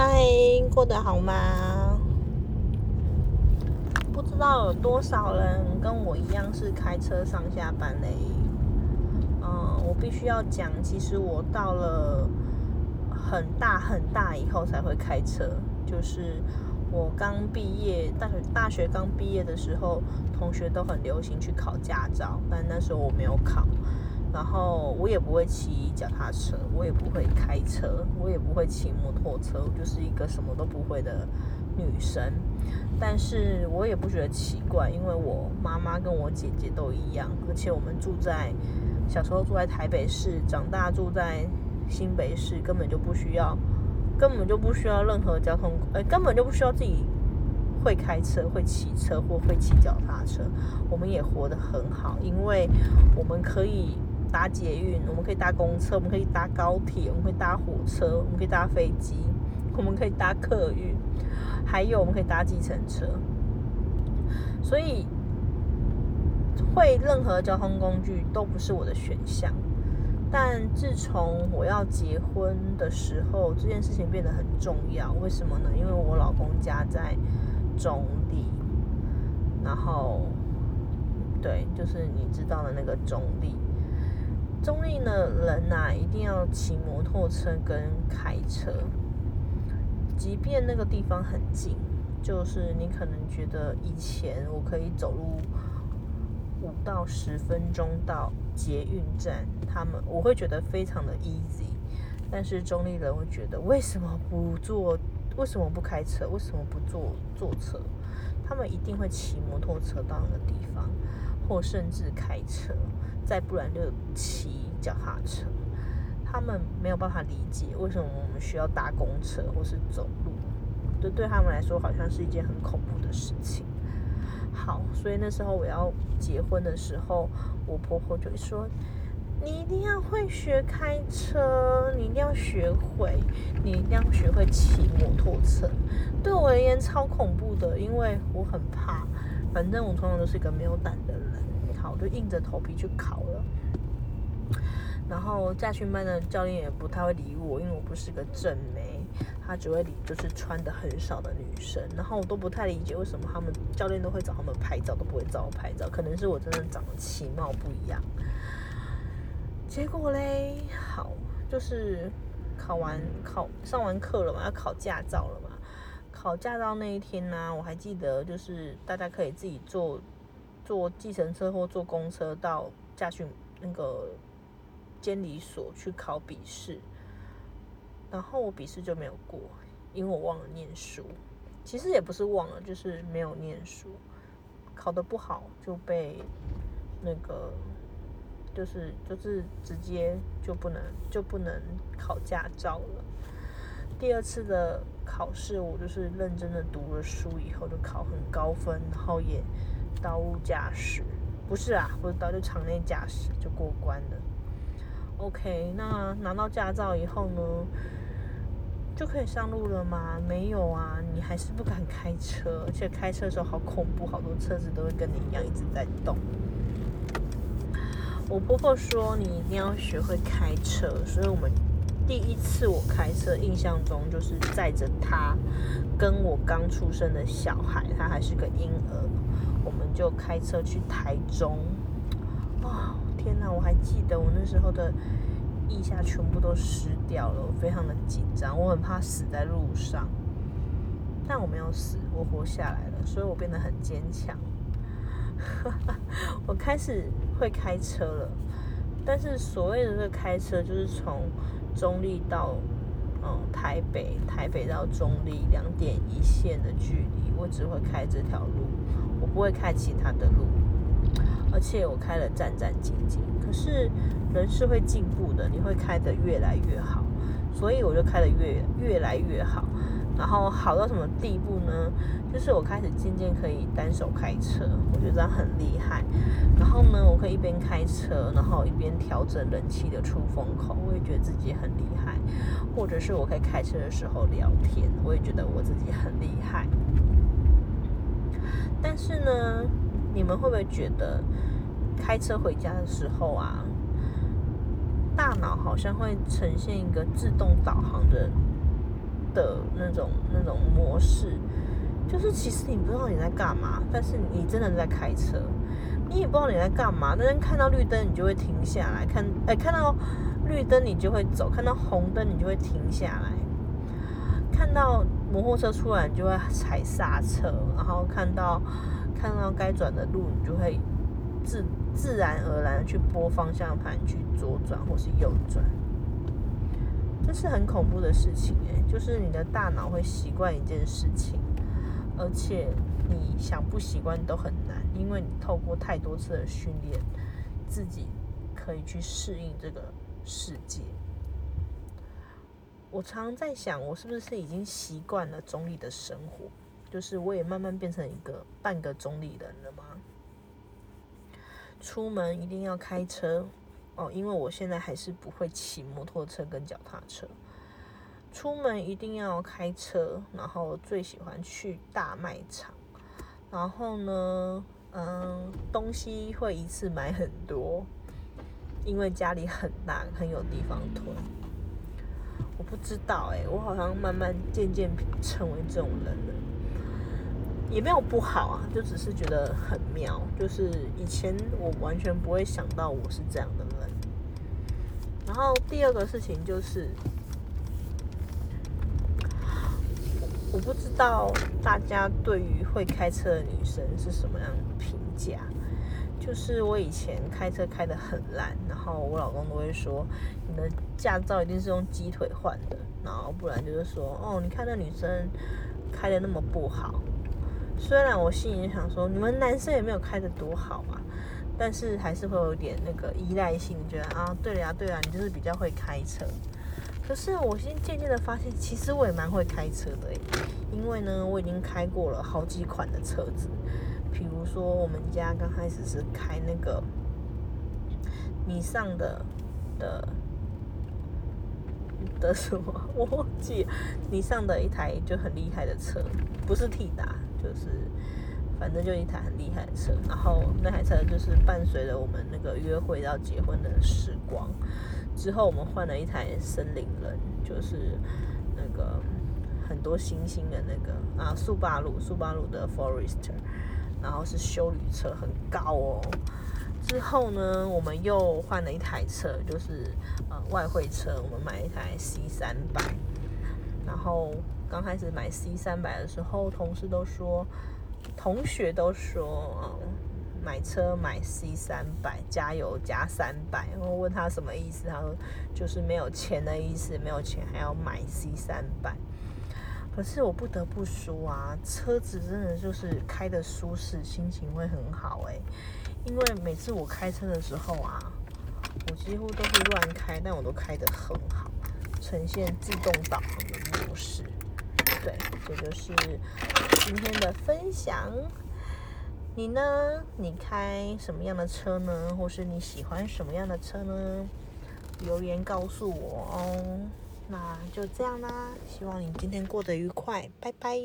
嗨，过得好吗？不知道有多少人跟我一样是开车上下班嘞。嗯，我必须要讲，其实我到了很大很大以后才会开车。就是我刚毕业，大学大学刚毕业的时候，同学都很流行去考驾照，但那时候我没有考。然后我也不会骑脚踏车，我也不会开车，我也不会骑摩托车，我就是一个什么都不会的女生。但是我也不觉得奇怪，因为我妈妈跟我姐姐都一样，而且我们住在小时候住在台北市，长大住在新北市，根本就不需要，根本就不需要任何交通，哎，根本就不需要自己会开车、会骑车或会骑脚踏车，我们也活得很好，因为我们可以。搭捷运，我们可以搭公车，我们可以搭高铁，我们可以搭火车，我们可以搭飞机，我们可以搭客运，还有我们可以搭计程车。所以，会任何交通工具都不是我的选项。但自从我要结婚的时候，这件事情变得很重要。为什么呢？因为我老公家在中立，然后，对，就是你知道的那个中立。中立的人呐，一定要骑摩托车跟开车，即便那个地方很近，就是你可能觉得以前我可以走路五到十分钟到捷运站，他们我会觉得非常的 easy，但是中立人会觉得为什么不坐，为什么不开车，为什么不坐坐车？他们一定会骑摩托车到那个地方，或甚至开车。再不然就骑脚踏车，他们没有办法理解为什么我们需要搭公车或是走路，这对他们来说好像是一件很恐怖的事情。好，所以那时候我要结婚的时候，我婆婆就说：“你一定要会学开车，你一定要学会，你一定要学会骑摩托车。”对我而言超恐怖的，因为我很怕。反正我通常都是一个没有胆的人。就硬着头皮去考了。然后驾训班的教练也不太会理我，因为我不是个正妹，他只会理就是穿的很少的女生。然后我都不太理解为什么他们教练都会找他们拍照，都不会找我拍照，可能是我真的长得其貌不一样。结果嘞，好，就是考完考上完课了嘛，要考驾照了嘛。考驾照那一天呢，我还记得，就是大家可以自己做。坐计程车或坐公车到驾训那个监理所去考笔试，然后我笔试就没有过，因为我忘了念书。其实也不是忘了，就是没有念书，考得不好就被那个就是就是直接就不能就不能考驾照了。第二次的考试，我就是认真的读了书以后就考很高分，然后也。道路驾驶不是啊，不是道就场内驾驶就过关了。OK，那拿到驾照以后呢，就可以上路了吗？没有啊，你还是不敢开车，而且开车的时候好恐怖，好多车子都会跟你一样一直在动。我婆婆说你一定要学会开车，所以我们第一次我开车印象中就是载着她跟我刚出生的小孩，他还是个婴儿。我们就开车去台中，哇，天哪！我还记得我那时候的腋下全部都湿掉了，我非常的紧张，我很怕死在路上。但我没有死，我活下来了，所以我变得很坚强。我开始会开车了，但是所谓的这个开车，就是从中立到嗯台北，台北到中立两点一线的距离，我只会开这条路。不会开其他的路，而且我开了战战兢兢。可是人是会进步的，你会开得越来越好，所以我就开得越越来越好。然后好到什么地步呢？就是我开始渐渐可以单手开车，我觉得这样很厉害。然后呢，我可以一边开车，然后一边调整冷气的出风口，我也觉得自己很厉害。或者是我可以开车的时候聊天，我也觉得我自己很厉害。但是呢，你们会不会觉得开车回家的时候啊，大脑好像会呈现一个自动导航的的那种那种模式，就是其实你不知道你在干嘛，但是你真的在开车，你也不知道你在干嘛，但是看到绿灯你就会停下来看，哎，看到绿灯你就会走，看到红灯你就会停下来，看到摩托车出来你就会踩刹车，然后看到看到该转的路你就会自自然而然去拨方向盘去左转或是右转。这是很恐怖的事情诶，就是你的大脑会习惯一件事情，而且你想不习惯都很难，因为你透过太多次的训练，自己可以去适应这个世界。我常常在想，我是不是已经习惯了中立的生活？就是我也慢慢变成一个半个中立人了吗？出门一定要开车。哦，因为我现在还是不会骑摩托车跟脚踏车，出门一定要开车，然后最喜欢去大卖场，然后呢，嗯，东西会一次买很多，因为家里很大，很有地方囤。我不知道哎，我好像慢慢渐渐成为这种人了，也没有不好啊，就只是觉得很妙，就是以前我完全不会想到我是这样的人。然后第二个事情就是，我不知道大家对于会开车的女生是什么样的评价。就是我以前开车开的很烂，然后我老公都会说，你的驾照一定是用鸡腿换的，然后不然就是说，哦，你看那女生开的那么不好。虽然我心里想说，你们男生也没有开的多好嘛。但是还是会有点那个依赖性，觉得啊，对呀，对了，你就是比较会开车。可是我先渐渐的发现，其实我也蛮会开车的因为呢，我已经开过了好几款的车子，比如说我们家刚开始是开那个米上的的的什么，我忘记，米上的一台就很厉害的车，不是 T 达，就是。反正就一台很厉害的车，然后那台车就是伴随着我们那个约会到结婚的时光。之后我们换了一台森林人，就是那个很多星星的那个啊，速八路，速八路的 Forester，然后是修旅车，很高哦。之后呢，我们又换了一台车，就是呃外汇车，我们买一台 C 三百。然后刚开始买 C 三百的时候，同事都说。同学都说，买车买 C 三百，加油加三百。然后问他什么意思，他说就是没有钱的意思，没有钱还要买 C 三百。可是我不得不说啊，车子真的就是开的舒适，心情会很好哎。因为每次我开车的时候啊，我几乎都是乱开，但我都开得很好，呈现自动导航的模式。对，这就是今天的分享。你呢？你开什么样的车呢？或是你喜欢什么样的车呢？留言告诉我哦。那就这样啦，希望你今天过得愉快，拜拜。